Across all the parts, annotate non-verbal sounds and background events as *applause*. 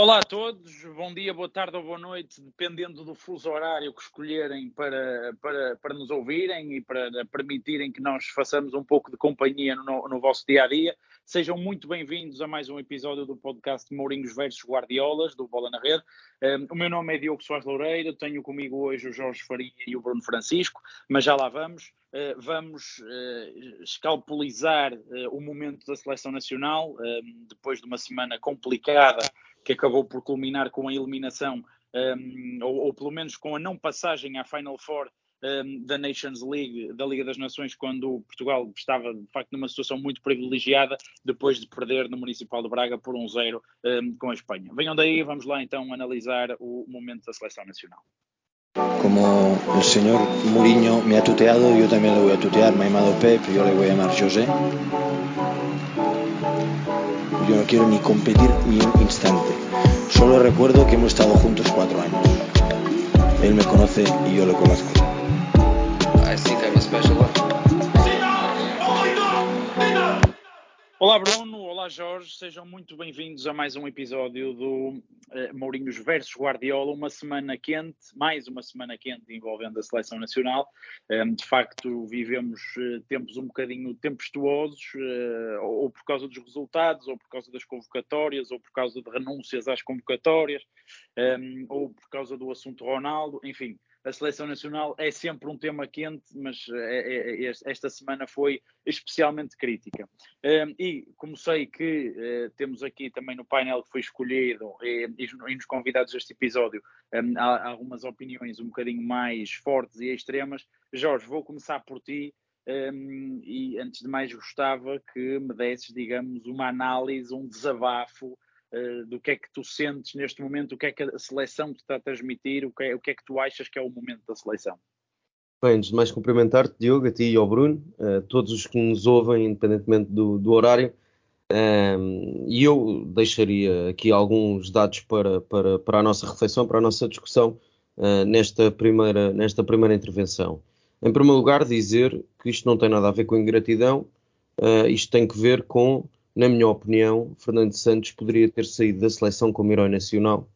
Olá a todos, bom dia, boa tarde ou boa noite, dependendo do fuso horário que escolherem para, para, para nos ouvirem e para permitirem que nós façamos um pouco de companhia no, no vosso dia a dia. Sejam muito bem-vindos a mais um episódio do podcast Mourinhos versus Guardiolas, do Bola na Rede. Um, o meu nome é Diogo Soares Loureiro, tenho comigo hoje o Jorge Faria e o Bruno Francisco, mas já lá vamos. Uh, vamos uh, uh, o momento da seleção nacional, depois de uma semana complicada que acabou por culminar com a eliminação, um, ou, ou, pelo menos com a não passagem à Final Four um, da Nations League, da Liga das Nações, quando Portugal estava de facto numa situação muito privilegiada, depois de perder no Municipal de Braga por 1-0 um, com a Espanha. Venham daí, vamos lá então analisar o momento da seleção nacional. Como el señor Mourinho me ha tuteado, yo también le voy a tutear. Me ha llamado Pep, yo le voy a llamar José. Yo no quiero ni competir ni un instante. Solo recuerdo que hemos estado juntos cuatro años. Él me conoce y yo lo conozco. Olá Bruno, olá Jorge, sejam muito bem-vindos a mais um episódio do uh, Mourinhos versus Guardiola, uma semana quente, mais uma semana quente envolvendo a seleção nacional. Um, ehm, de facto, vivemos uh, tempos um bocadinho tempestuosos, uh, ou por causa dos resultados, ou por causa das convocatórias, ou por causa de renúncias às convocatórias, um, ehm, ou por causa do assunto Ronaldo, enfim a seleção nacional é sempre um tema quente, mas é, é, é esta semana foi especialmente crítica. Um, e como sei que uh, temos aqui também no painel que foi escolhido e, e nos convidados deste episódio um, há, algumas opiniões um bocadinho mais fortes e extremas. Jorge, vou começar por ti. Um, e antes de mais gostava que me desses, digamos, uma análise, um desabafo uh, do que é que tu sentes neste momento, o que é que a seleção te está a transmitir, o que é, o que, é que tu achas que é o momento da seleção. Bem, antes de mais cumprimentar-te, Diogo, a ti e ao Bruno, uh, todos os que nos ouvem, independentemente do, do horário. Ehm, e eu deixaria aqui alguns dados para, para, para a nossa reflexão, para a nossa discussão nesta, primeira, nesta primeira intervenção. Em primeiro lugar, dizer que isto não tem nada a ver com ingratidão, isto tem que ver com na minha opinião, Fernando Santos poderia ter saído da seleção como herói nacional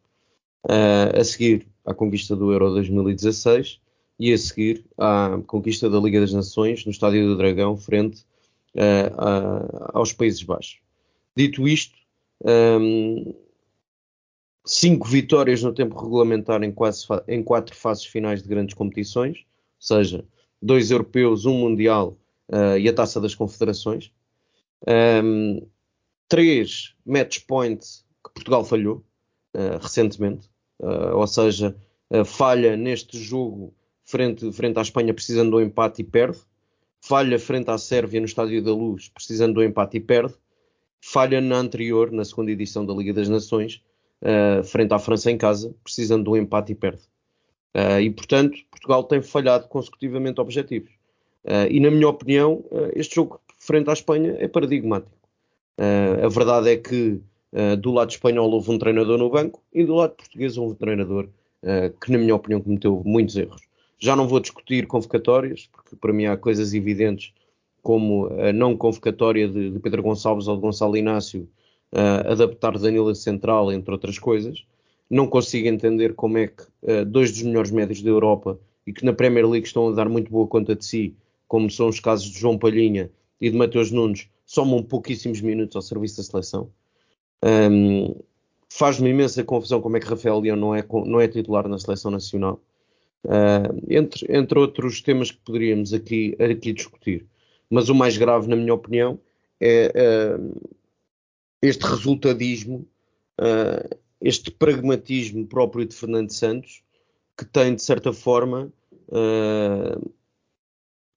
uh, a seguir à conquista do Euro 2016 e a seguir à conquista da Liga das Nações no Estádio do Dragão, frente uh, aos Países Baixos. Dito isto, um, cinco vitórias no tempo regulamentar em, quase, em quatro fases finais de grandes competições, ou seja, dois europeus, um mundial uh, e a Taça das Confederações. Um, três match points que Portugal falhou uh, recentemente, uh, ou seja, uh, falha neste jogo frente, frente à Espanha precisando do empate e perde, falha frente à Sérvia no Estádio da Luz precisando do empate e perde, falha na anterior, na segunda edição da Liga das Nações, frente à França em casa, precisando do empate e perde. e portanto, Portugal tem falhado consecutivamente objetivos. e na minha opinião, este jogo frente à Espanha é paradigmático. Uh, a verdade é que uh, do lado espanhol houve um treinador no banco e do lado português houve um treinador uh, que, na minha opinião, cometeu muitos erros. Já não vou discutir convocatórias, porque para mim há coisas evidentes como a não convocatória de, de Pedro Gonçalves ou de Gonçalo Inácio, adaptar Danilo Central, entre outras coisas. Não consigo entender como é que dois dos melhores médios da Europa e que na Premier League estão a dar muito boa conta de si, como são os casos de João Palhinha e de Mateus Nunes, somam pouquíssimos minutos ao serviço da seleção. Um, Faz-me imensa confusão como é que Rafael Leão não é, não é titular na seleção nacional. Uh, entre, entre outros temas que poderíamos aqui, aqui discutir. Mas o mais grave, na minha opinião, é uh, este resultadismo, uh, este pragmatismo próprio de Fernando Santos, que tem, de certa forma, uh,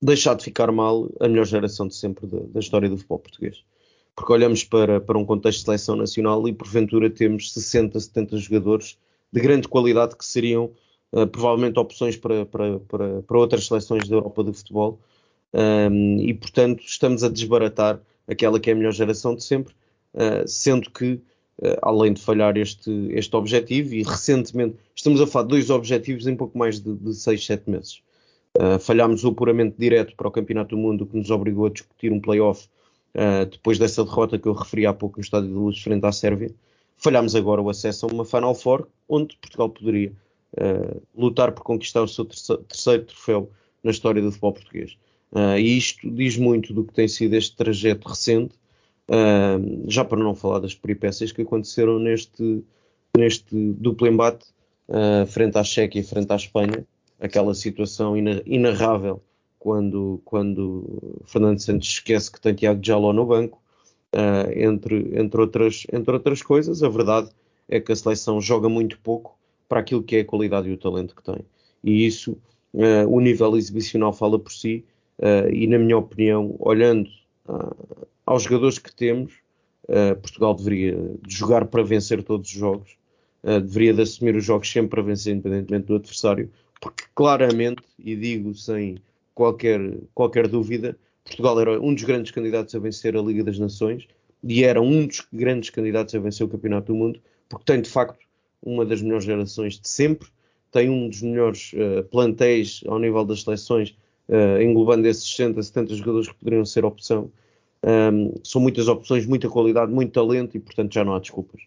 deixar de ficar mal a melhor geração de sempre da, da história do futebol português. Porque olhamos para, para um contexto de seleção nacional e porventura temos 60, 70 jogadores de grande qualidade que seriam uh, provavelmente opções para, para, para, para, outras seleções da Europa de futebol. Um, e portanto estamos a desbaratar aquela que é a melhor geração de sempre, uh, sendo que uh, além de falhar este, este objetivo, e recentemente estamos a falar de dois objetivos em pouco mais de, de 6, 7 meses. Uh, falhámos o apuramento direto para o Campeonato do Mundo, que nos obrigou a discutir um play-off uh, depois dessa derrota que eu referi há pouco no Estádio de Luz frente à Sérvia. falhámos agora o acesso a uma Final Four, onde Portugal poderia uh, lutar por conquistar o seu terceiro, terceiro troféu na história do futebol português. Uh, e isto diz muito do que tem sido este trajeto recente, já para não falar das peripécias que aconteceram neste, neste duplo embate frente à Chequia e frente à Espanha, aquela situação inarrável quando, quando Fernando Santos esquece que tem Tiago Jaló no banco, uh, entre, entre, outras, entre outras coisas. A verdade é que a seleção joga muito pouco para aquilo que é a qualidade e o talento que tem. E isso, uh, o nível exibicional fala por si, uh, e na minha opinião, olhando aos jogadores que temos, Portugal deveria jogar para vencer todos os jogos, deveria de assumir os jogos sempre para vencer, independentemente do adversário, porque claramente, e digo sem qualquer, qualquer dúvida, Portugal era um dos grandes candidatos a vencer a Liga das Nações e era um dos grandes candidatos a vencer o Campeonato do Mundo, porque tem de facto uma das melhores gerações de sempre, tem um dos melhores uh, plantéis ao nível das seleções, uh, englobando esses 60, 70 jogadores que poderiam ser opção. Um, são muitas opções, muita qualidade, muito talento e, portanto, já não há desculpas.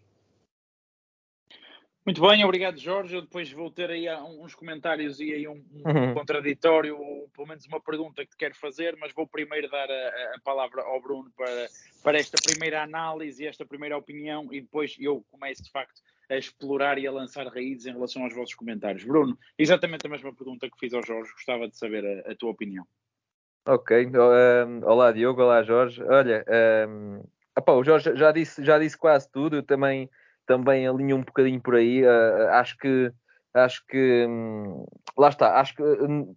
Muito bem, obrigado Jorge. Eu depois vou ter aí uns comentários e aí um, um uhum. contraditório, ou pelo menos uma pergunta que te quero fazer, mas vou primeiro dar a, a, palavra ao Bruno para, para esta primeira análise e esta primeira opinião e depois eu começo de facto a explorar e a lançar raízes em relação aos vossos comentários. Bruno, exatamente a mesma pergunta que fiz ao Jorge, gostava de saber a, a tua opinião. Ok, um, olá Diogo, olá Jorge. Olha, um, opa, o Jorge já disse, já disse quase tudo, eu também também alinha um bocadinho por aí. Uh, acho que acho que hum, lá está, acho que hum,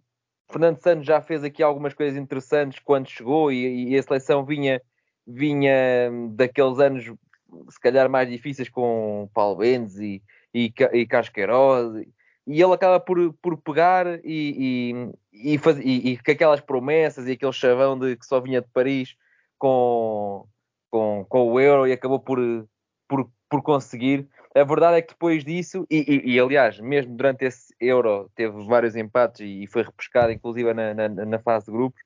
Fernando Santos já fez aqui algumas coisas interessantes quando chegou e, e a seleção vinha vinha hum, daqueles anos se calhar mais difíceis com Paulo Benz e, e, e Casqueiroz e ele acaba por, por pegar e, e, e, faz, e, e com aquelas promessas e aquele chavão de que só vinha de Paris com, com, com o Euro e acabou por, por por conseguir. A verdade é que depois disso, e, e, e, aliás, mesmo durante esse Euro, teve vários empates e, foi repescado, inclusive na, na, na fase de grupos.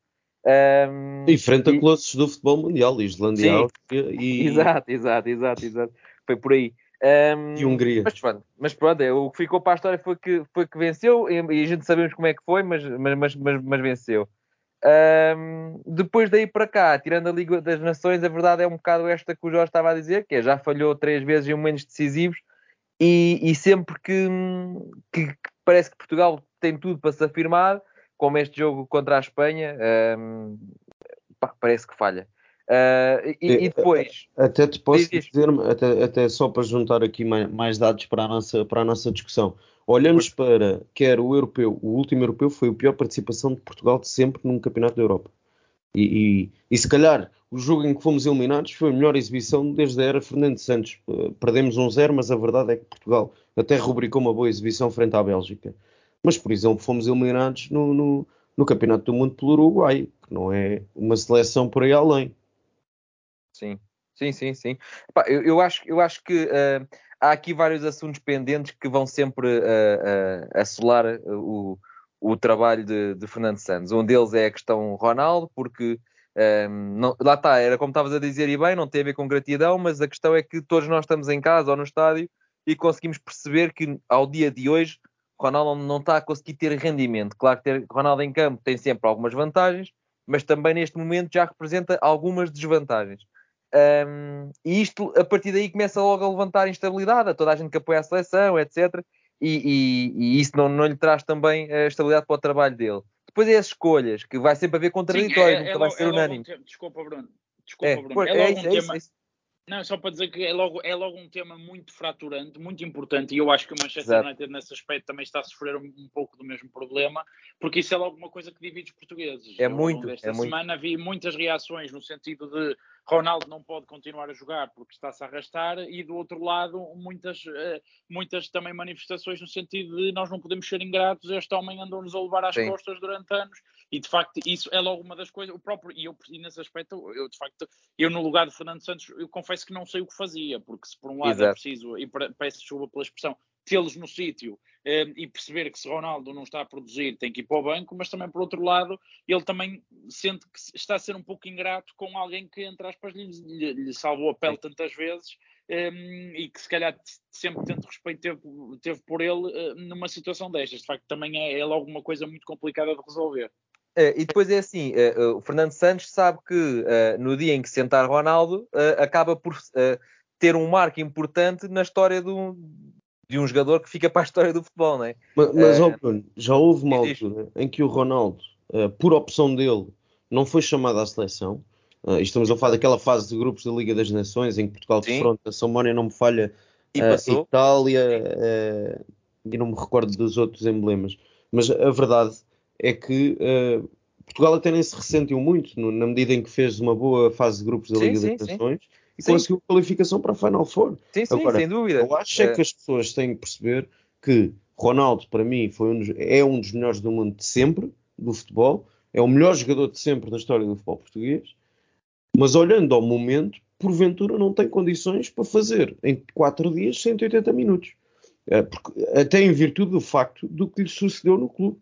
Um, e frente a colossos do futebol mundial, Islândia e. *laughs* Exato, exato, exato, exato. Foi por aí. Um, e Hungria. Mas pronto, mas pronto é, o que ficou para a história foi que, foi que venceu, e, e a gente sabemos como é que foi, mas, mas, mas, mas venceu. Um, depois daí para cá, tirando a Liga das Nações, a verdade é um bocado esta que o Jorge estava a dizer, que é já falhou três vezes em momentos decisivos e, e sempre que, que, que, parece que Portugal tem tudo para se afirmar, como este jogo contra a Espanha, um, pá, parece que falha. Uh, e, e, depois. Até te posso diz, dizer, até, até, só para juntar aqui mais, mais, dados para a, nossa, para a nossa discussão. Olhamos para, quer o europeu, o último europeu foi a pior participação de Portugal de sempre num campeonato da Europa. E, e, e, se calhar o jogo em que fomos eliminados foi a melhor exibição desde a era Fernando Santos. Uh, perdemos um zero, mas a verdade é que Portugal até rubricou uma boa exibição frente à Bélgica. Mas, por exemplo, fomos eliminados no, no, no Campeonato do Mundo pelo Uruguai, que não é uma seleção por aí além. Sim, sim, sim, sim. eu, eu, acho, eu acho que uh, há aqui vários assuntos pendentes que vão sempre uh, uh, assolar o, o trabalho de, de, Fernando Santos. Um deles é a questão Ronaldo, porque um, não, lá está, era como estavas a dizer e bem, não tem a ver com gratidão, mas a questão é que todos nós estamos em casa ou no estádio e conseguimos perceber que ao dia de hoje Ronaldo não está a conseguir ter rendimento. Claro que ter Ronaldo em campo tem sempre algumas vantagens, mas também neste momento já representa algumas desvantagens. Um, e isto, a partir daí, começa logo a levantar instabilidade a toda a gente que apoia a seleção, etc. E, e, e isso não, não lhe traz também a estabilidade para o trabalho dele. Depois é as escolhas, que vai sempre haver contraditório, nunca é, é, vai ser é unânime. Um desculpa, Bruno. Desculpa, é, Bruno. É, logo um tema. Isso, não, só para dizer que é logo, é logo um tema muito fraturante, muito importante, e eu acho que o Manchester Exato. United nesse aspecto também está a sofrer um, um, pouco do mesmo problema, porque isso é logo uma coisa que divide os portugueses. É muito. Esta é semana muito. vi muitas reações no sentido de Ronaldo não pode continuar a jogar porque está-se a arrastar, e do outro lado, muitas, eh, muitas também manifestações no sentido de nós não podemos ser ingratos, este homem andou-nos a levar às Sim. costas durante anos, e de facto isso é logo uma das coisas, o próprio, e eu e nesse aspecto, eu de facto, eu no lugar de Fernando Santos, eu confesso que não sei o que fazia, porque se por um lado é Exato. é preciso, e peço desculpa pela expressão, tê-los no sítio eh, e perceber que se Ronaldo não está a produzir tem que ir para o banco, mas também por outro lado ele também sente que está a ser um pouco ingrato com alguém que entre aspas lhe, lhe, lhe salvou a pele tantas vezes um, e que se calhar sempre tanto respeito teve, teve por ele uh, numa situação destas. De facto, também é, é logo uma coisa muito complicada de resolver. Uh, e depois é assim, uh, o Fernando Santos sabe que no dia em que sentar Ronaldo, acaba por ter um marco importante na história do, de um jogador que fica para a história do futebol, não é? Mas, mas uh, Bruno, já houve uma altura em que o Ronaldo, por opção dele, não foi chamado à seleção Uh, estamos a falar daquela fase de grupos da Liga das Nações em que Portugal defronta São Mónia, não me falha, e uh, Itália uh, e não me recordo dos outros emblemas. Mas a verdade é que Portugal até nem se ressentiu muito no, na medida em que fez uma boa fase de grupos da Liga sim, das sim, Nações sim. E conseguiu qualificação para a Final Four. Sim, sim, Agora, sem dúvida. Eu acho é que as pessoas têm que perceber que Ronaldo, para mim, foi um dos, é um dos melhores do mundo de sempre, do futebol, é o melhor jogador de sempre da história do futebol português mas olhando ao momento, porventura não tem condições para fazer em 4 dias 180 minutos. É, porque, até em virtude do facto do que lhe sucedeu no clube.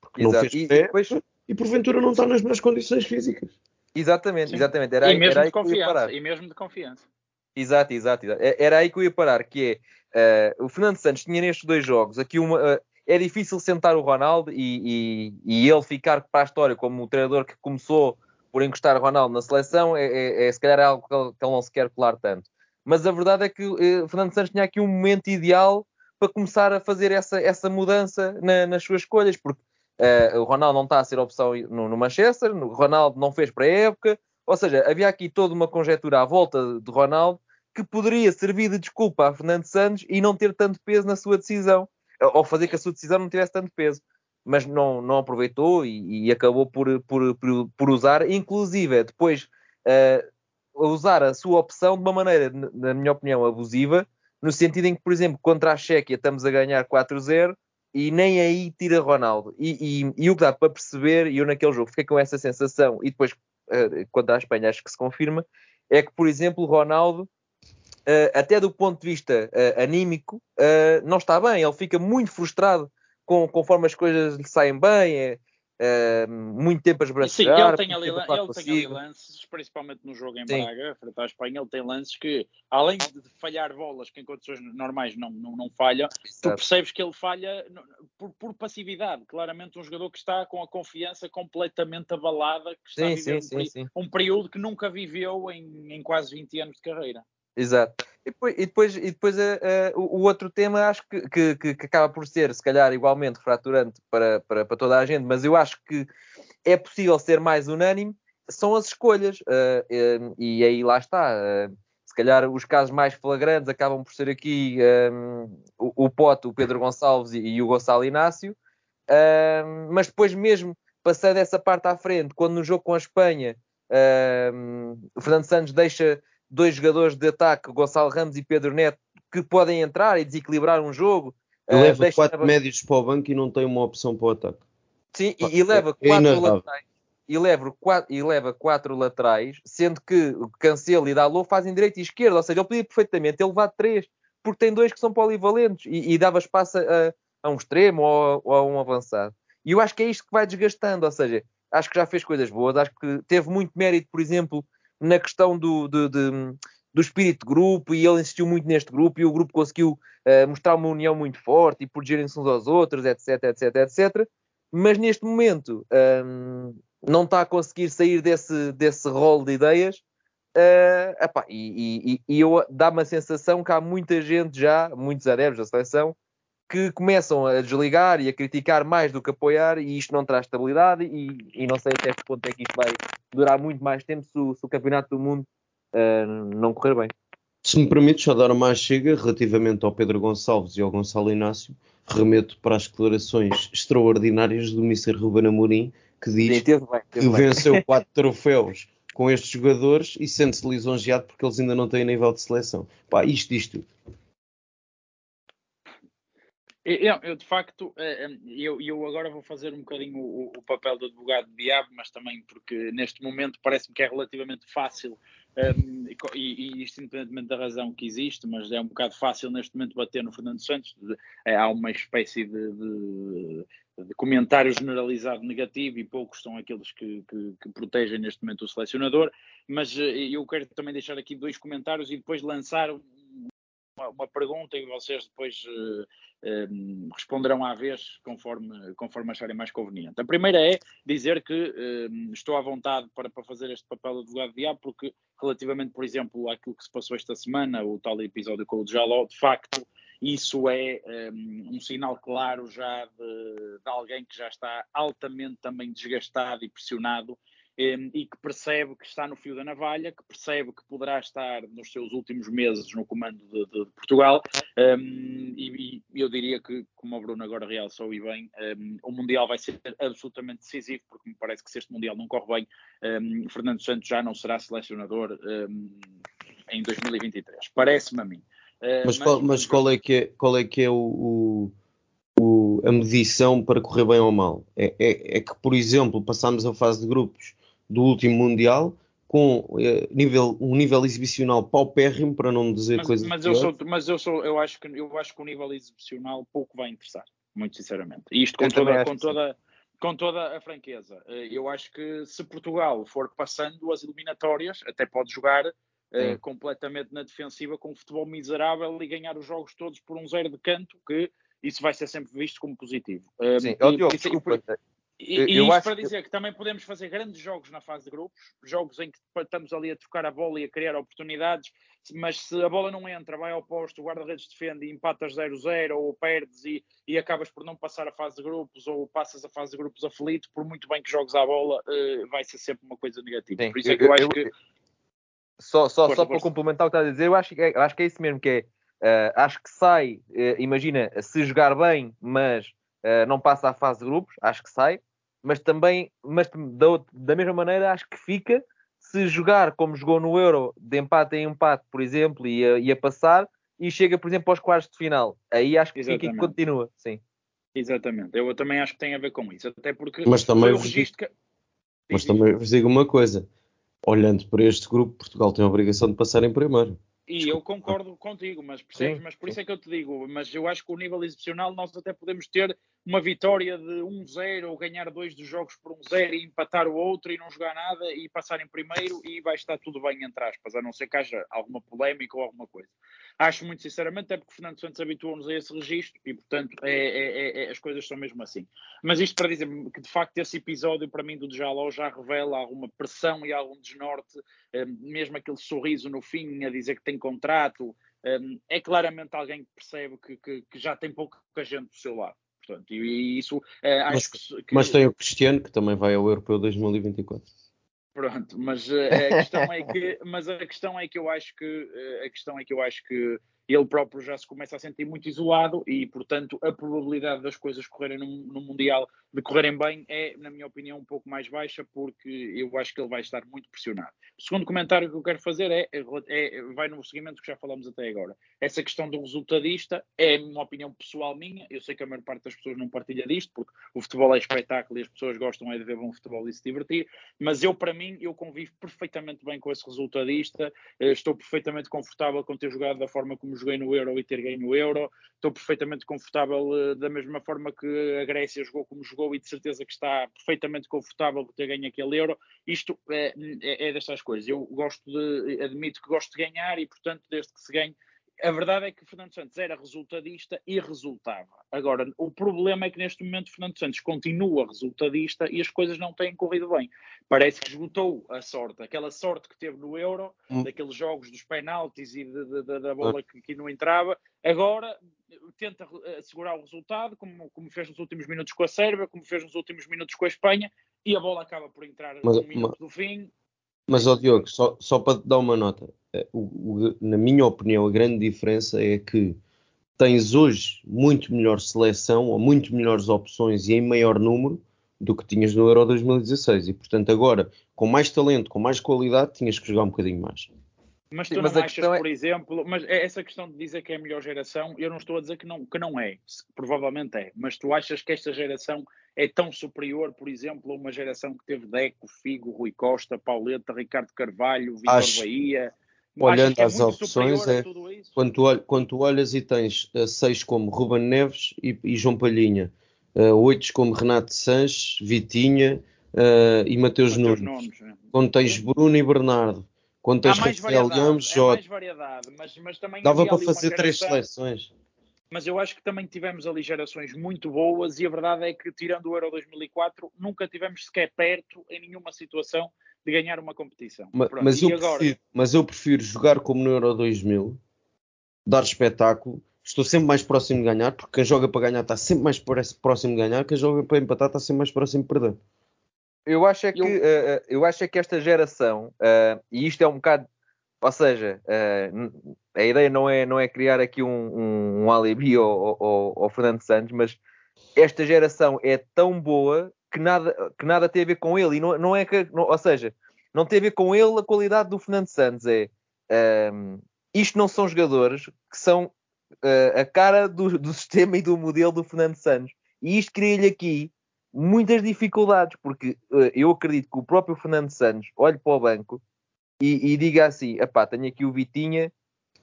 Porque Exato. não fez pé e, depois... e porventura não está nas melhores condições físicas. Exatamente, Sim. exatamente. Era, e, mesmo era de confiança, e mesmo de confiança. Exato, exato, exato. É, era aí que eu ia parar, que é uh, o Fernando Santos tinha nestes dois jogos aqui uma. Uh, é difícil sentar o Ronaldo e, e, e, ele ficar para a história como o treinador que começou por encostar Ronaldo na seleção, é, é, é se calhar é algo que ele, que ele, não se quer colar tanto. Mas a verdade é que eh, Fernando Santos tinha aqui um momento ideal para começar a fazer essa, essa mudança na, nas suas escolhas, porque uh, o Ronaldo não está a ser opção no, no Manchester, o Ronaldo não fez para a época, ou seja, havia aqui toda uma conjetura à volta de Ronaldo que poderia servir de desculpa a Fernando Santos e não ter tanto peso na sua decisão, ou fazer que a sua decisão não tivesse tanto peso. Mas não, não aproveitou e, e acabou por, por, por, por, usar, inclusive depois uh, usar a sua opção de uma maneira, na minha opinião, abusiva, no sentido em que, por exemplo, contra a Chequia estamos a ganhar 4-0 e nem aí tira Ronaldo. E, e, e, o que dá para perceber, e eu naquele jogo fiquei com essa sensação, e depois uh, contra a Espanha acho que se confirma, é que, por exemplo, Ronaldo, uh, até do ponto de vista uh, anímico, não está bem, ele fica muito frustrado com, conforme as coisas lhe saem bem, é muito tempo a esbracejar. Sim, ele tem, ali, ele tem ali lances, principalmente no jogo em Sim. Braga, frente à Espanha, ele tem lances que, além de falhar bolas que em condições normais não, não, não falha, Exato. tu percebes que ele falha por, por, passividade. Claramente um jogador que está com a confiança completamente abalada, que está sim, a viver sim, um, um, período que nunca viveu em, em quase 20 anos de carreira. Exato. Depois, e depois, e depois uh, uh, o outro tema acho que, que, que, acaba por ser, se calhar, igualmente fraturante para, para, para, toda a gente, mas eu acho que é possível ser mais unânime, são as escolhas. Uh, e aí lá está. se calhar os casos mais flagrantes acabam por ser aqui o, o Pote, o Pedro Gonçalves e, e o Gonçalo Inácio. mas depois mesmo, passando essa parte à frente, quando no jogo com a Espanha o Fernando Santos deixa dois jogadores de ataque, Gonçalo Ramos e Pedro Neto, que podem entrar e desequilibrar um jogo. Ele uh, leva quatro médios para o banco e não tem uma opção para o ataque. Sim, e, e leva é quatro laterais. E leva, quatro, e leva quatro laterais, sendo que o Cancelo e Dalot fazem direita e esquerda, ou seja, ele podia perfeitamente ter levado três, porque tem dois que são polivalentes e, e dava espaço a, a, um extremo ou, ou a um avançado. E eu acho que é isto que vai desgastando, ou seja, acho que já fez coisas boas, acho que teve muito mérito, por exemplo, na questão do, de, de, do espírito de grupo e ele insistiu muito neste grupo e o grupo conseguiu uh, mostrar uma união muito forte e protegerem-se uns aos outros, etc, etc, etc. Mas neste momento um, não está a conseguir sair desse, desse rol de ideias uh, epá, e, e, e dá-me a sensação que há muita gente já, muitos adeptos da seleção, que começam a desligar e a criticar mais do que apoiar e isto não traz estabilidade e, e não sei até que ponto é que isto vai durar muito mais tempo se o, se o Campeonato do Mundo uh, não correr bem. Se me permite só dar uma chega relativamente ao Pedro Gonçalves e ao Gonçalo Inácio, remeto para as declarações extraordinárias do Mr. Ruben Amorim, que diz Sim, bem, que venceu *laughs* quatro troféus com estes jogadores e sente-se lisonjeado porque eles ainda não têm nível de seleção. Pá, isto diz tudo. Eu, eu, de facto, eh, eh, eu, eu agora vou fazer um bocadinho o, o papel do advogado de diabo, mas também porque neste momento parece-me que é relativamente fácil, um, ehm, e, e isto independentemente da razão que existe, mas é um bocado fácil neste momento bater no Fernando Santos. É, há uma espécie de, de, de, comentário generalizado negativo e poucos são aqueles que, que, que protegem neste momento o selecionador, mas eh, eu quero também deixar aqui dois comentários e depois lançar uma pergunta e vocês depois uh, uh, responderão à vez conforme, conforme acharem mais conveniente. A primeira é dizer que uh, estou à vontade para, para fazer este papel de advogado diabo, porque relativamente, por exemplo, àquilo que se passou esta semana, o tal episódio com o Jaló, de facto, isso é um, um sinal claro já de, de, alguém que já está altamente também desgastado e pressionado um, e que percebe que está no fio da navalha, que percebe que poderá estar nos seus últimos meses no comando de, de, Portugal um, e, e, eu diria que, como o Bruno agora realçou e bem, o Mundial vai ser absolutamente decisivo porque me parece que se este Mundial não corre bem, Fernando Santos já não será selecionador em 2023. Parece-me a mim. Uh, mas, qual, mas qual, é que é, qual é, que é o, o, a medição para correr bem ou mal? É, é, é, que, por exemplo, passámos a fase de grupos do último Mundial com uh, nível, um nível exibicional paupérrimo, para não dizer mas, coisas mas eu sou, Mas eu, sou, eu, acho que, eu acho que o nível exibicional pouco vai interessar, muito sinceramente. E isto com toda, com toda, com toda a franqueza. Eh, eu acho que se Portugal for passando as eliminatórias, até pode jogar uh, completamente na defensiva com um futebol miserável e ganhar os jogos todos por um zero de canto, que isso vai ser sempre visto como positivo. Um, Sim, e, Diogo, desculpa. E, e eu isto para dizer que... que... também podemos fazer grandes jogos na fase de grupos, jogos em que estamos ali a trocar a bola e a criar oportunidades, mas se a bola não entra, vai ao posto, o guarda-redes defende e empatas 0-0 ou perdes e, e, acabas por não passar a fase de grupos ou passas a fase de grupos aflito, por muito bem que jogues à bola, uh, vai ser sempre uma coisa negativa. Sim, por isso é que eu, eu acho eu, que só, só, só para complementar o que está a dizer, eu acho, eu acho que é isso mesmo que é. Uh, acho que sai, uh, imagina, se jogar bem, mas não passa à fase de grupos, acho que sai, mas também, mas da, da mesma maneira, acho que fica se jogar como jogou no Euro, de empate em empate, por exemplo, e a, e a passar, e chega, por exemplo, aos quartos de final. Aí acho que Exatamente. fica e continua, sim. Exatamente, eu também acho que tem a ver com isso, até porque mas também o registro que... Mas também vos digo uma coisa, olhando para este grupo, Portugal tem a obrigação de passar em primeiro. E Desculpa. eu concordo contigo, mas percebes? Sim, mas por sim. isso é que eu te digo, mas eu acho que o nível exibicional nós até podemos ter uma vitória de 1-0 ou ganhar dois dos jogos por 1-0 e empatar o outro e não jogar nada e passar em primeiro e vai estar tudo bem entre aspas, a não ser que haja alguma polémica ou alguma coisa. Acho muito sinceramente, é porque Fernando Santos habituou-nos a esse registro e, portanto, é, é, é, as coisas são mesmo assim. Mas isto para dizer que, de facto, esse episódio, para mim, do Jaló já revela alguma pressão e algum desnorte, eh, mesmo aquele sorriso no fim a dizer que tem contrato, eh, é claramente alguém que percebe que, que, que já tem pouca gente do seu lado. Portanto, e, isso uh, acho mas, que, Mas tem o Cristiano, que também vai ao Europeu 2024. Pronto, mas uh, a questão é que, mas a questão é que eu acho que uh, a questão é que eu acho que ele próprio já se começa a sentir muito isolado e, portanto, a probabilidade das coisas correrem no, no, Mundial, de correrem bem, é, na minha opinião, um pouco mais baixa, porque eu acho que ele vai estar muito pressionado. O segundo comentário que eu quero fazer é, é, é vai no seguimento que já falamos até agora. Essa questão do resultadista é uma opinião pessoal minha, eu sei que a maior parte das pessoas não partilha disto, porque o futebol é espetáculo e as pessoas gostam é de ver bom futebol e se divertir, mas eu, para mim, eu convivo perfeitamente bem com esse resultadista, eh, estou perfeitamente confortável com ter jogado da forma como joguei no Euro e ter ganho no Euro. Estou perfeitamente confortável uh, da mesma forma que a Grécia jogou como jogou e de certeza que está perfeitamente confortável por ter ganho aquele Euro. Isto é, é, é destas coisas. Eu gosto de, admito que gosto de ganhar e, portanto, desde que se ganhe, a verdade é que Fernando Santos era resultadista e resultava. Agora, o problema é que neste momento Fernando Santos continua resultadista e as coisas não têm corrido bem. Parece que esgotou a sorte, aquela sorte que teve no Euro, hum. daqueles jogos dos penaltis e de, de, de, da bola que, que, não entrava. Agora tenta assegurar o resultado, como, como, fez nos últimos minutos com a Sérvia, como fez nos últimos minutos com a Espanha, e a bola acaba por entrar mas, no minuto mas, do fim. Mas, ó Diogo, só, só para dar uma nota eh, o, o, na minha opinião, a grande diferença é que tens hoje muito melhor seleção ou muito melhores opções e em maior número do que tinhas no Euro 2016. E, portanto, agora, com mais talento, com mais qualidade, tinhas que jogar um bocadinho mais. Mas tu Sim, mas não achas, é... por exemplo, mas é essa questão de dizer que é a melhor geração, eu não estou a dizer que não, que não é, provavelmente é, mas tu achas que esta geração é tão superior, por exemplo, a uma geração que teve Deco, Figo, Rui Costa, Pauleta, Ricardo Carvalho, Vitor Acho... Bahia, olhando é às opções, é, quando, tu, quando tu olhas e tens uh, seis como Ruben Neves e, e João Palhinha, uh, oito como Renato Sanches, Vitinha uh, e Mateus, Nunes. Nunes é. Quando tens Bruno e Bernardo, Quando tens Rafael variedade, Gomes, é mais variedade, mas, mas também dava para fazer três seleções. mas eu acho que também tivemos ali gerações muito boas e a verdade é que, tirando o Euro 2004, nunca tivemos sequer perto em nenhuma situação de ganhar uma competição. Mas, e eu agora? prefiro, mas eu prefiro jogar como no Euro 2000, dar espetáculo. Estou sempre mais próximo de ganhar, porque quem joga para ganhar está sempre mais pró- próximo de ganhar, quem joga para empatar está sempre mais próximo de perder. Eu acho é que, Eu- eh, eu acho é que esta geração, eh, e isto é um bocado, ou seja, n- a ideia não é, não é criar aqui um, um, um alibi ao, ao, ao Fernando Santos, mas esta geração é tão boa que nada, que nada tem a ver com ele, e não, não é que, não- ou seja, não tem a ver com ele a qualidade do Fernando Santos, é ehm, isto não são jogadores que são eh, a cara do, do *laughs* sistema e do modelo do Fernando Santos, e isto cria-lhe aqui muitas dificuldades, porque eh, eu acredito que o próprio Fernando Santos olhe para o banco e, e diga assim: epá, tenho aqui o Vitinha,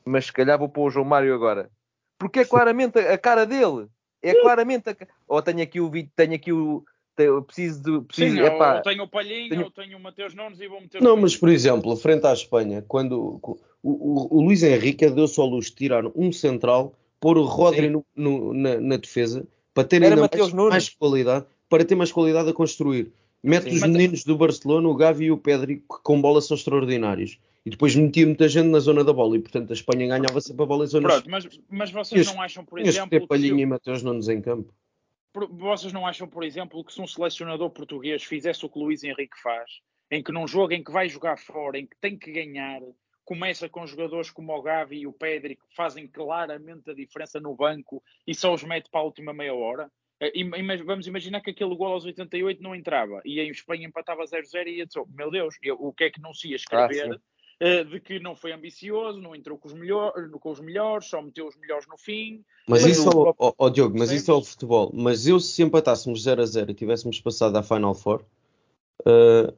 mas se calhar vou pôr o João Mário agora. Porque é claramente a, a cara dele. É claramente a, Ou tenho aqui o tenho aqui o. te- eu preciso de. Preciso, Sim, epá, tenho o Palhinho, tenho- eu tenho o Mateus Nunes e vou meter Não, o mas por exemplo, frente à Espanha, quando o, o, o Luís Henrique deu-se ao luxo de tirar um central, pôr o Rodri no- no- na, na defesa, para ter Era ainda mais, mais qualidade, para ter mais qualidade a construir. Mete Sim. os meninos do Barcelona, o Gavi e o Pedri, que com bola são extraordinários. E depois metia muita gente na zona da bola e, portanto, a Espanha ganhava sempre a bola em zonas. Pronto, mas, mas vocês não acham, por exemplo, ter que Palhinha se- e Mateus Nunes em campo. Vocês não acham, por exemplo, que se um selecionador português fizesse o que o Luís Henrique faz, em que num jogo em que vai jogar fora, em que tem que ganhar, começa com jogadores como o Gavi e o Pedri, que fazem claramente a diferença no banco e só os mete para a última meia hora? Eh, Vamos imaginar que aquele gol aos 88 não entrava e em Espanha empatava 0-0 e ia dizer, meu Deus, eu- o que é que não se ia escrever sim. eh, de que não foi ambicioso, não entrou com os, melhor, com os melhores, só meteu os melhores no fim, Mas isso, o ó ó- ó, Diogo, mas isso é o futebol. Mas eu, se empatássemos 0 a 0 e tivéssemos passado à Final Four, eh,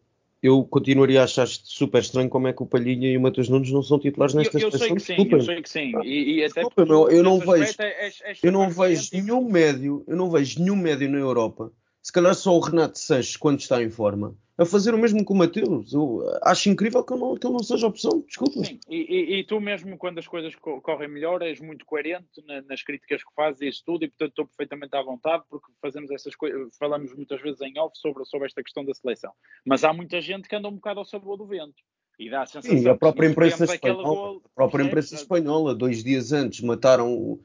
eu continuaria a achar super estranho como é que o Palhinha e o Matheus Nunes não são titulares nesta eu, eu sei que sim, Desculpem. eu sei que sim. E, e até Desculpa, meu, eu não vejo- é- és Eu não vejo nenhum médio, eu não vejo nenhum médio na Europa, se calhar só o Renato Sanches, quando está em forma, a fazer o mesmo que o Mateus. Eu acho incrível que, eu não- que ele não seja opção. Desculpa. Sim, e, e- e tu mesmo, quando as coisas co- correm melhor, és muito coerente na- nas críticas que fazes e isso tudo, e portanto estou perfeitamente à vontade, porque fazemos essas coisas, falamos muitas vezes em off sobre, sobre esta questão da seleção. Mas há muita gente que anda um bocado ao sabor do vento. E dá a sensação Sim, a própria imprensa espanhola, gol, a própria imprensa espanhola, dois dias antes, mataram uh,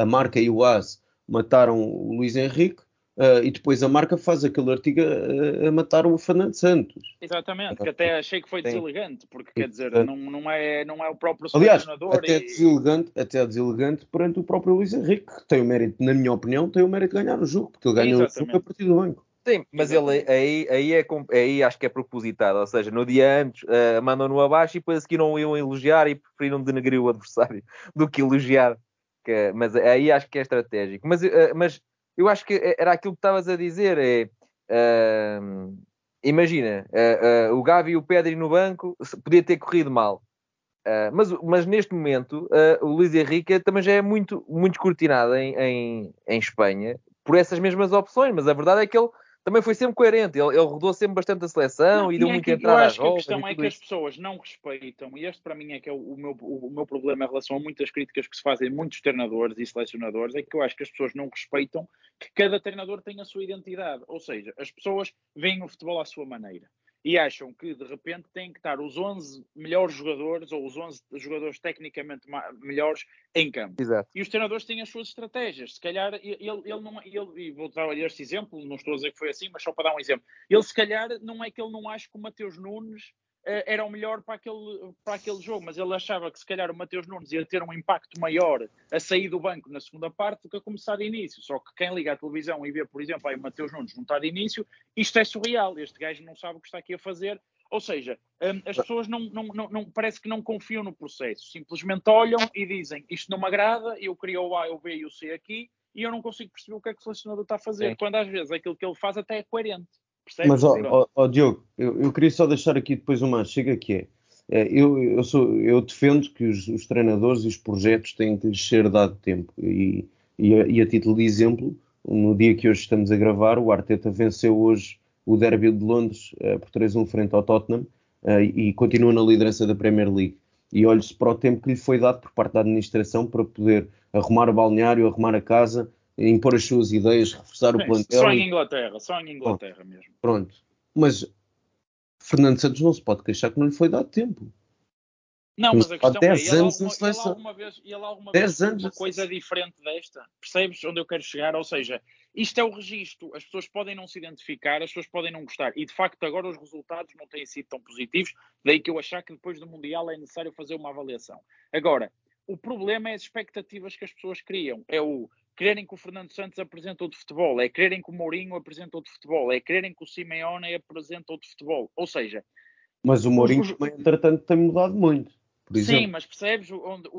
a marca e o AS, mataram o Luís Henrique, uh, e depois a marca faz aquele artigo a, a matar o Fernando Santos. Exatamente, que até achei que foi Sim. deselegante, porque quer dizer, não, não, é, não é o próprio Aliás, selecionador. até e- deselegante, até deselegante perante o próprio Luís Henrique, que tem o mérito, na minha opinião, tem o mérito de ganhar o jogo, porque ele ganhou o Exatamente. jogo a partir do banco. Sim, mas ele aí, aí, é, aí acho que é propositado, ou seja, no dia antes eh, mandam-no abaixo e depois a seguir não iam elogiar e preferiram denegrir o adversário *laughs* do que elogiar. Que- mas aí acho que é estratégico. Mas, eh, mas eu acho que era aquilo que estavas a dizer, é ahm, imagina, eh, eh, o Gavi e o Pedri no banco podia ter corrido mal. Mas, mas neste momento o Luís Henrique também já é muito, muito descortinado em, em, em Espanha por essas mesmas opções, mas a verdade é que ele também foi sempre coerente, ele, ele rodou sempre bastante a seleção Não, e deu é muita entrada Eu acho que a questão é que as pessoas não respeitam, e este para mim é que é o, meu, o, o meu problema em relação a muitas críticas que se fazem a muitos treinadores e selecionadores, é que eu acho que as pessoas não respeitam que cada treinador tem a sua identidade. Ou seja, as pessoas veem o futebol à sua maneira. E acham que de repente têm que estar os 11 melhores jogadores ou os 11 jogadores tecnicamente melhores em campo. Exato. E os treinadores têm as suas estratégias. Se calhar ele, ele não ele, e vou dar este exemplo, não estou a dizer que foi assim, mas só para dar um exemplo. Ele se calhar não é que ele não acha que o Mateus Nunes era o melhor para aquele, para aquele jogo, mas ele achava que se calhar o Mateus Nunes ia ter um impacto maior a sair do banco na segunda parte do que a começar de início. Só que quem liga à televisão e vê, por exemplo, aí o Mateus Nunes não está de início, isto é surreal. Este gajo não sabe o que está aqui a fazer. Ou seja, hum, as pessoas não, não, não, não- parece que não confiam no processo, simplesmente olham e dizem isto não me agrada, eu queria o A, o B e o C aqui e eu não consigo perceber o que é que o selecionador está a fazer, Sim. quando às vezes aquilo que ele faz até é coerente. Percebes? Mas, ó, ó, ó, Diogo, eu, eu queria só deixar aqui depois uma chega que é. é, Eu, eu, sou, eu defendo que os, os treinadores e os projetos têm que lhes ser dado tempo. E, e, a, e a título de exemplo, no dia que hoje estamos a gravar, o Arteta venceu hoje o Derby de Londres eh, por 3-1 frente ao Tottenham. uh, e continua na liderança da Premier League. E olhe-se para o tempo que lhe foi dado por parte da administração para poder arrumar o balneário, arrumar a casa, impor as suas ideias, reforçar Sim, o plantel. Só em Inglaterra, só em Inglaterra mesmo. Pronto. Mas Fernando Santos não se pode queixar que não lhe foi dado tempo. Não, mas a questão 10 é, anos alguma, ele alguma vez, ele alguma 10 vez anos uma coisa diferente desta? Percebes onde eu quero chegar? Ou seja, isto é o registro. As pessoas podem não se identificar, as pessoas podem não gostar. E de facto, agora os resultados não têm sido tão positivos. Daí que eu achar que depois do Mundial é necessário fazer uma avaliação. Agora, o problema é as expectativas que as pessoas criam. É o quererem que o Fernando Santos apresente outro futebol, é quererem que o Mourinho apresente outro futebol, é quererem que o Simeone apresente outro futebol. Ou seja. Mas o Mourinho, os... entretanto, tem mudado muito. Sim, mas percebes, onde,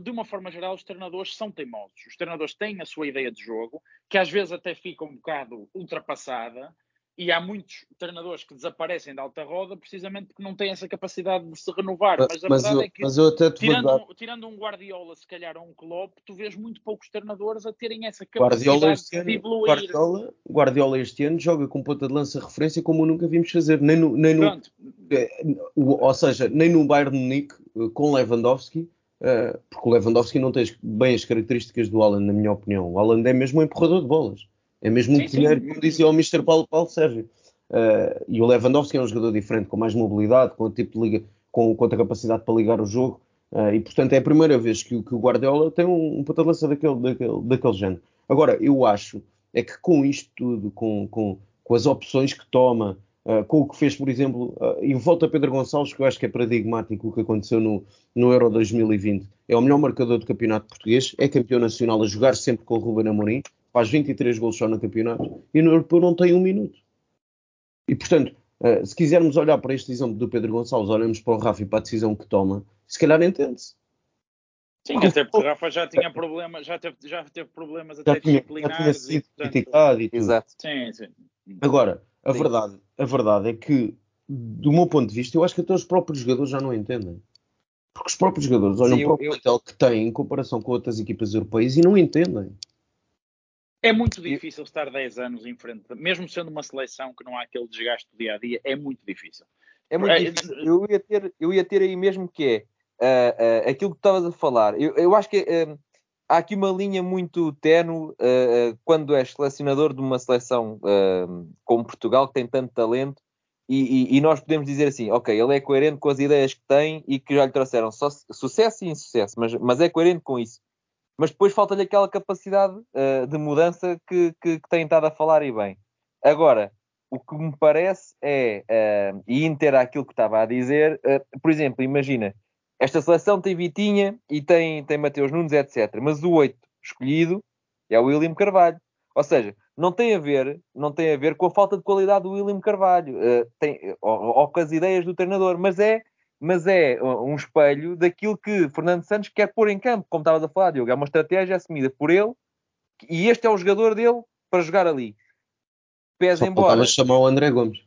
de uma forma geral, os treinadores são teimosos. Os treinadores têm a sua ideia de jogo, que às vezes até fica um bocado ultrapassada, e há muitos treinadores que desaparecem da alta roda precisamente porque não têm essa capacidade de se renovar. Mas a mas verdade eu, é que, tirando, um, tirando, um, Guardiola, se calhar, ou um Klopp, tu vês muito poucos treinadores a terem essa capacidade Guardiola de evoluir. Guardiola, Guardiola este ano joga com ponta de lança referência como nunca vimos fazer. Nem no, nem no, eh, ou seja, nem no Bayern Munique eh, com Lewandowski, eh, porque o Lewandowski não tem bem as características do Alan, na minha opinião. O Alan é mesmo um empurrador de bolas. É mesmo um dinheiro, como dizia o Mr. Paulo, Paulo Sérgio. Uh, e o Lewandowski é um jogador diferente, com mais mobilidade, com, tipo de liga, com, com outra capacidade para ligar o jogo. Uh, e portanto é a primeira vez que, que o Guardiola tem um, um ponta de lança daquele, daquele, daquele género. Agora, eu acho é que com isto tudo, com, com, com as opções que toma, uh, com o que fez, por exemplo, uh, e volta a Pedro Gonçalves, que eu acho que é paradigmático o que aconteceu no, no Euro 2020. É o melhor marcador do campeonato português, é campeão nacional a jogar sempre com o Ruben Amorim, faz 23 gols só no campeonato e no europeu não tem um minuto. E portanto, uh, se quisermos olhar para este exemplo do Pedro Gonçalves, olhamos para o Rafa e para a decisão que toma, se calhar entende-se. Sim, até porque o Rafa já tinha problemas, já teve, já teve problemas até já tinha, disciplinares. Já tinha sido e, portanto, criticado e tudo. Exato. Sim, sim. Agora, a verdade, a verdade é que, do meu ponto de vista, eu acho que até os próprios jogadores já não entendem. Porque os próprios jogadores olham sim, para o plantel que têm em comparação com outras equipas europeias e não entendem. É muito difícil estar 10 anos em frente, mesmo sendo uma seleção que não há aquele desgaste do dia a dia, é muito difícil. É muito é, difícil. Eu ia ter, eu ia ter aí mesmo que é uh, uh, aquilo que estavas a falar. Eu, eu acho que uh, há aqui uma linha muito tenue quando és selecionador de uma seleção como Portugal, que tem tanto talento, e, e, e, nós podemos dizer assim: ok, ele é coerente com as ideias que tem e que já lhe trouxeram sucesso e insucesso, mas, mas é coerente com isso mas depois falta-lhe aquela capacidade uh, de mudança que, que, que tem estado a falar e bem. Agora, o que me parece é, uh, e intera aquilo que estava a dizer, uh, por exemplo, imagina, esta seleção tem Vitinha e tem, tem Mateus Nunes, etc. Mas o 8 escolhido é o William Carvalho. Ou seja, não tem a ver, não tem a ver com a falta de qualidade do William Carvalho, uh, tem, ou, ou, com as ideias do treinador, mas é mas é um espelho daquilo que Fernando Santos quer pôr em campo, como estavas a falar, Diogo. É uma estratégia assumida por ele e este é o jogador dele para jogar ali. Pese embora. chamar o André Gomes.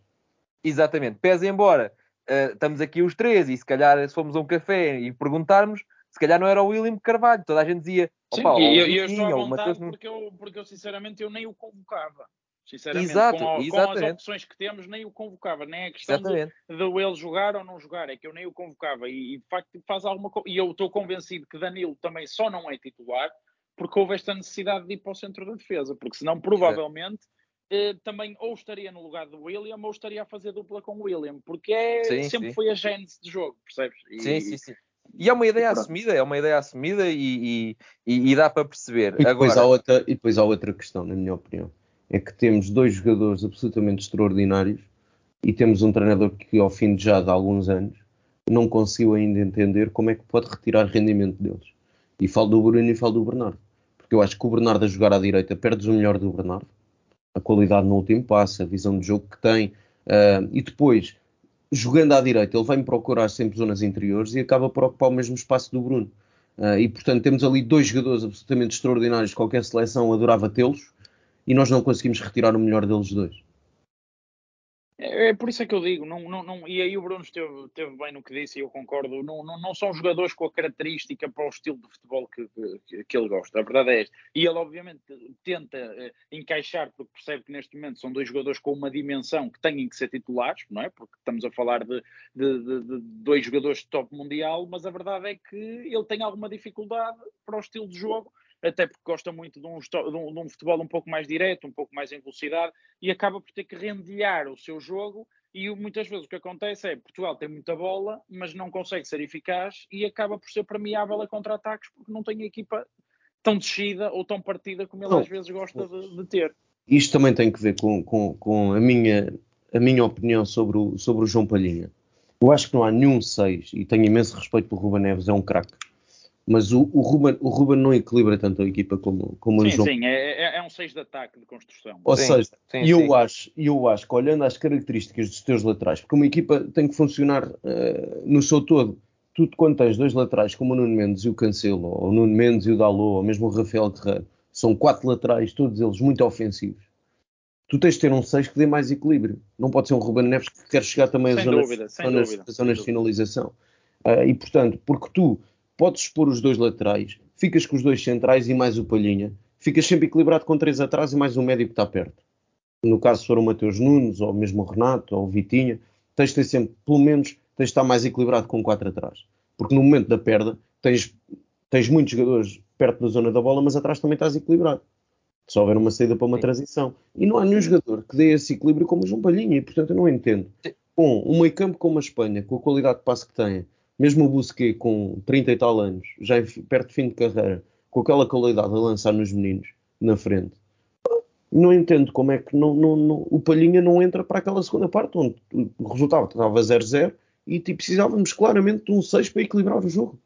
Exatamente, pese embora. Uh, estamos aqui os três e se calhar se fomos a um café e perguntarmos, se calhar não era o William Carvalho, toda a gente dizia. Sim, e eu, eu estou à vontade porque eu, porque eu sinceramente eu nem o convocava. Sinceramente, Exato, com, com, as opções que temos, nem o convocava. Nem é questão de, de, ele jogar ou não jogar, é que eu nem o convocava. E, e de facto faz alguma coisa. E eu estou convencido que Danilo também só não é titular porque houve esta necessidade de ir para o centro da defesa. Porque senão, provavelmente, eh, também ou estaria no lugar do William ou estaria a fazer dupla com o William. Porque é, sim, sempre sim. foi a gênese de jogo, percebes? E, sim, sim, sim. E é uma ideia assumida, é uma ideia assumida e, e, e dá para perceber. E depois, Agora... há outra, e depois há outra questão, na minha opinião é que temos dois jogadores absolutamente extraordinários e temos um treinador que, ao fim de já de alguns anos, não conseguiu ainda entender como é que pode retirar rendimento deles. E falo do Bruno e falo do Bernardo. Porque eu acho que o Bernardo a jogar à direita perdes o melhor do Bernardo. A qualidade no último passo, a visão de jogo que tem. Uh, e depois, jogando à direita, ele vai-me procurar sempre zonas interiores e acaba por ocupar o mesmo espaço do Bruno. Uh, e portanto temos ali dois jogadores absolutamente extraordinários, qualquer seleção adorava tê-los, e nós não conseguimos retirar o melhor deles dois. É, é, por isso é que eu digo, não, não, não, e aí o Bruno esteve, esteve bem no que disse e eu concordo, não, não, não são jogadores com a característica para o estilo de futebol que, que, que ele gosta, a verdade é esta. E ele obviamente tenta eh, encaixar, porque percebe que neste momento são dois jogadores com uma dimensão que têm que ser titulares, não é? Porque estamos a falar de, de, de, de dois jogadores de top mundial, mas a verdade é que ele tem alguma dificuldade para o estilo de jogo até porque gosta muito de um, de, um, de um, futebol um pouco mais direto, um pouco mais em velocidade, e acaba por ter que rendilhar o seu jogo. E muitas vezes o que acontece é Portugal tem muita bola, mas não consegue ser eficaz e acaba por ser permeável a contra-ataques porque não tem a equipa tão descida ou tão partida como ele não. às vezes gosta de, de, ter. Isto também tem que ver com, com, com, a, minha, a minha opinião sobre o, sobre o João Palhinha. Eu acho que não há nenhum 6 e tenho imenso respeito pelo Ruben Neves, é um craque mas o, o, Ruben, o Ruben não equilibra tanto a equipa como, como sim, o João. Sim, é, é, é um 6 de ataque de construção. Ou sim, seja, sim, eu, sim. Acho, eu acho que olhando às características dos teus laterais, porque uma equipa tem que funcionar uh, no seu todo. Tu, quando tens dois laterais como o Nuno Mendes e o Cancelo, ou o Nuno Mendes e o Dalot, ou mesmo o Rafael Guerreiro, são quatro laterais, todos eles muito ofensivos. Tu tens de ter um 6 que dê mais equilíbrio. Não pode ser um Ruben Neves que quer chegar também às zonas, dúvida, zonas, dúvida, zonas de finalização. Uh, e portanto, porque tu podes expor os dois laterais, ficas com os dois centrais e mais o Palhinha, ficas sempre equilibrado com três atrás e mais um médio que está perto. No caso, se for o Mateus Nunes, ou mesmo o Renato, ou o Vitinha, tens de ter sempre, pelo menos, tens de estar mais equilibrado com quatro atrás. Porque no momento da perda, tens, tens muitos jogadores perto da zona da bola, mas atrás também estás equilibrado. Só houver uma saída para uma transição. E não há nenhum jogador que dê esse equilíbrio como o João Palhinha, e portanto eu não entendo. Com um meio campo como a Espanha, com a qualidade de passe que tem, mesmo o Busquets com 30 e tal anos, já perto de fim de carreira, com aquela qualidade a lançar nos meninos na frente, não entendo como é que não, não, não, o Palhinha não entra para aquela segunda parte onde o resultado estava 0-0 e tipo, precisávamos claramente de um 6 para equilibrar o jogo.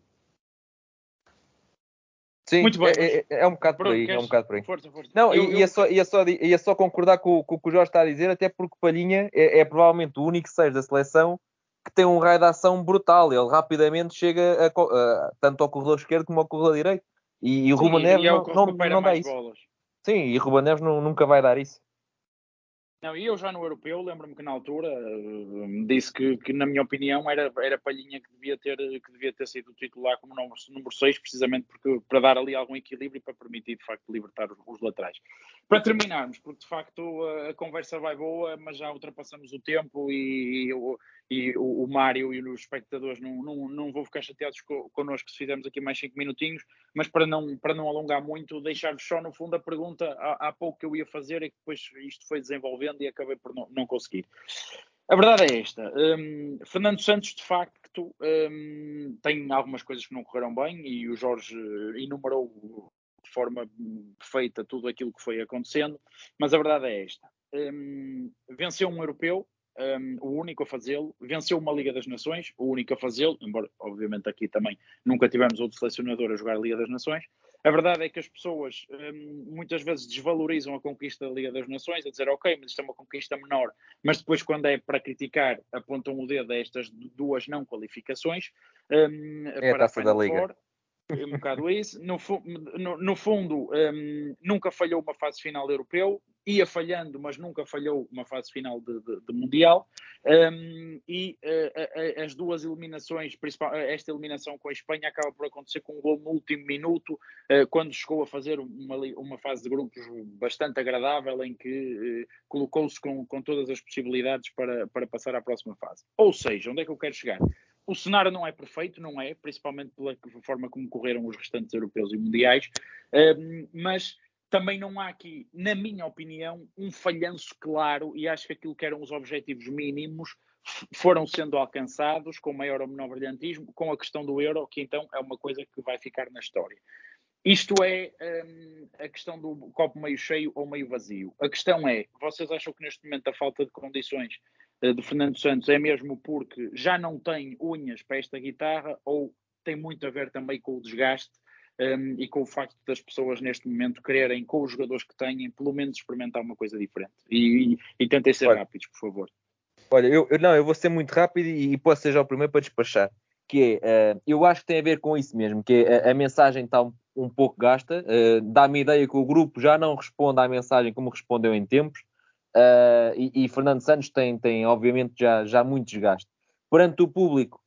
Sim, Muito bem, é, é, é, um bocado por aí. É um bocado por aí. Força, força. Não, eu, ia, eu... Só, ia, só, ia só concordar com, com o que o Jorge está a dizer, até porque Palhinha é, é provavelmente o único 6 da seleção que tem um raio de ação brutal. Ele rapidamente chega a, a, tanto ao corredor esquerdo como ao corredor direito. E, e o Ruben Neves é não, não, não dá isso. Bolas. Sim, e o Ruben Neves não, nunca vai dar isso. Não, e eu já no europeu lembro-me que na altura uh, disse que, que, na minha opinião, era, era Palhinha que devia, ter, que devia ter sido titular como número, número 6, precisamente porque, para dar ali algum equilíbrio e para permitir, de facto, libertar os, os laterais. Para terminarmos, porque de facto a, a, conversa vai boa, mas já ultrapassamos o tempo e, e, e o, o Mário e os espectadores não, não, não vão ficar chateados co, connosco se fizermos aqui mais 5 minutinhos, mas para não, para não alongar muito, deixar-vos só no fundo a pergunta há, há pouco que eu ia fazer e que depois isto foi desenvolvendo e acabei por não, não conseguir. A verdade é esta. Um, Fernando Santos, de facto, um, tem algumas coisas que não correram bem e o Jorge enumerou de forma perfeita tudo aquilo que foi acontecendo, mas a verdade é esta. Um, venceu um europeu, um, o único a fazê-lo, venceu uma Liga das Nações, o único a fazê-lo, embora obviamente aqui também nunca tivemos outro selecionador a jogar a Liga das Nações. A verdade é que as pessoas um, muitas vezes desvalorizam a conquista da Liga das Nações, a dizer, ok, mas isto é uma conquista menor, mas depois, quando é para criticar, apontam o dedo a estas duas não qualificações. Um, é a taça da Liga. Four um bocado isso. No, no, no fundo, um, nunca falhou uma fase final europeu, ia falhando, mas nunca falhou uma fase final de, de, de Mundial. Um, e uh, as duas eliminações, esta eliminação com a Espanha, acaba por acontecer com um gol no último minuto, uh, quando chegou a fazer uma, uma fase de grupos bastante agradável, em que uh, colocou-se com, com todas as possibilidades para, para passar à próxima fase. Ou seja, onde é que eu quero chegar? O cenário não é perfeito, não é, principalmente pela forma como correram os restantes europeus e mundiais, mas também não há aqui, na minha opinião, um falhanço claro e acho que aquilo que eram os objetivos mínimos foram sendo alcançados com maior ou menor brilhantismo, com a questão do euro, que então é uma coisa que vai ficar na história. Isto é um, a questão do copo meio cheio ou meio vazio. A questão é: vocês acham que neste momento a falta de condições de Fernando Santos é mesmo porque já não tem unhas para esta guitarra ou tem muito a ver também com o desgaste um, e com o facto das pessoas neste momento quererem, com os jogadores que têm, pelo menos experimentar uma coisa diferente? E, e, e tentem ser Olha. rápidos, por favor. Olha, eu, eu, não, eu vou ser muito rápido e, e posso ser já o primeiro para despachar. Que é, uh, eu acho que tem a ver com isso mesmo, que é, a, a mensagem está um um pouco gasta. Uh, Dá-me a ideia que o grupo já não responde à mensagem como respondeu em tempos. Uh, e, e, Fernando Santos tem, tem obviamente já, já muito desgaste. Perante o público,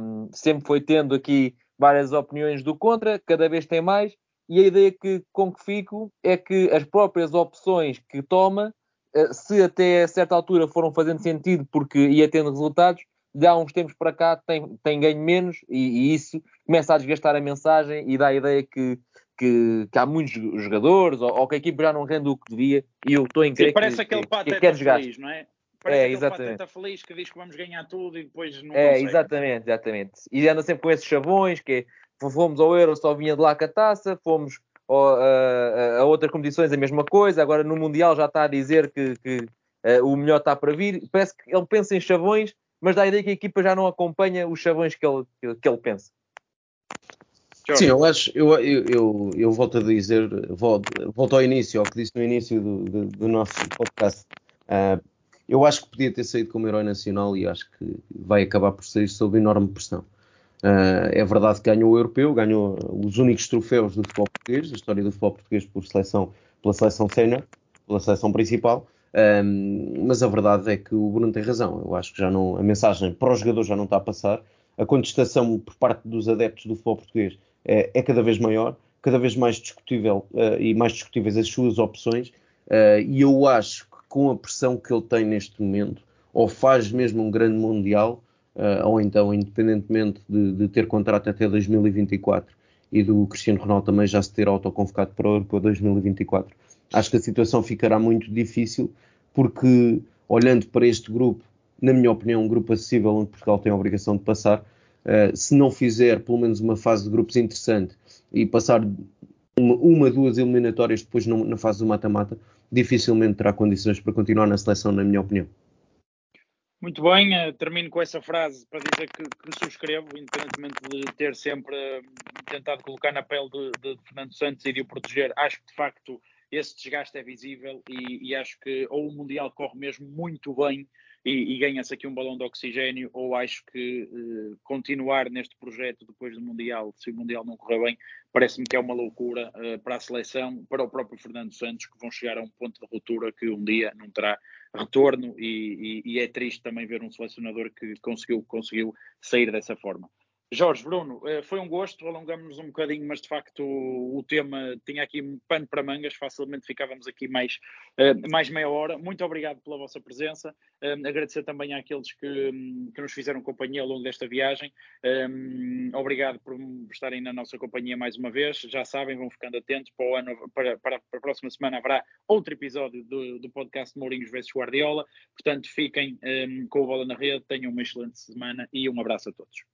um, sempre foi tendo aqui várias opiniões do contra, cada vez tem mais, e a ideia que, com que fico é que as próprias opções que toma, uh, se até certa altura foram fazendo sentido porque ia tendo resultados, de há uns tempos para cá tem, tem ganho menos e, e, isso começa a desgastar a mensagem e dá a ideia que, que, que há muitos jogadores ou, ou, que a equipe já não rende o que devia e eu estou em crer Sim, parece que, aquele que, pateta que feliz, não é? Parece é, aquele exatamente. pateta feliz que diz que vamos ganhar tudo e depois não É, consegue. exatamente, exatamente. E anda sempre com esses chavões que é, fomos ao Euro, só vinha de lá com a taça, fomos ao, a, a, outras competições a mesma coisa, agora no Mundial já está a dizer que, que uh, o melhor está para vir. Parece que ele pensa em chavões mas dá a ideia que a equipa já não acompanha os chavões que ele, que, que ele pensa. Sim, eu acho, eu, eu, eu, eu, volto a dizer, volto, volto ao início, ao que disse no início do, do, do nosso podcast. Uh, eu acho que podia ter saído como herói nacional e acho que vai acabar por sair sob enorme pressão. Uh, é verdade que ganhou o europeu, ganhou os únicos troféus do futebol português, da história do futebol português por seleção, pela seleção sénior, pela seleção principal. Um, mas a verdade é que o Bruno tem razão. Eu acho que já não, a mensagem para os jogadores já não está a passar. A contestação por parte dos adeptos do futebol português é, é cada vez maior, cada vez mais discutível uh, e mais discutíveis as suas opções. Uh, e eu acho que com a pressão que ele tem neste momento, ou faz mesmo um grande mundial, uh, ou então, independentemente de, de, ter contrato até 2024 e do Cristiano Ronaldo também já se ter autoconvocado para o Europeu 2024 acho que a situação ficará muito difícil, porque olhando para este grupo, na minha opinião, um grupo acessível onde Portugal tem a obrigação de passar, uh, se não fizer pelo menos uma fase de grupos interessante e passar uma, uma duas eliminatórias depois no, na fase do mata-mata, dificilmente terá condições para continuar na seleção, na minha opinião. Muito bem, uh, termino com essa frase para dizer que, que subscrevo, independentemente de ter sempre uh, tentado colocar na pele de, de Fernando Santos e de o proteger. Acho que de facto esse desgaste é visível e, e, acho que ou o Mundial corre mesmo muito bem e, e ganha-se aqui um balão de oxigênio, ou acho que eh, continuar neste projeto depois do Mundial, se o Mundial não correr bem, parece-me que é uma loucura eh, para a seleção, para o próprio Fernando Santos, que vão chegar a um ponto de ruptura que um dia não terá retorno e, e é triste também ver um selecionador que conseguiu, conseguiu sair dessa forma. Jorge, Bruno, eh, foi um gosto, alongamos-nos um bocadinho, mas de facto o, tema tinha aqui um pano para mangas, facilmente ficávamos aqui mais, eh, mais meia hora. Muito obrigado pela vossa presença, eh, agradecer também àqueles que, que nos fizeram companhia ao longo desta viagem. Obrigado por estarem na nossa companhia mais uma vez. Já sabem, vão ficando atentos para, o ano, para, para, a próxima semana haverá outro episódio do, do podcast Mourinhos vs Guardiola. Portanto, fiquem com a bola na rede, tenham uma excelente semana e um abraço a todos.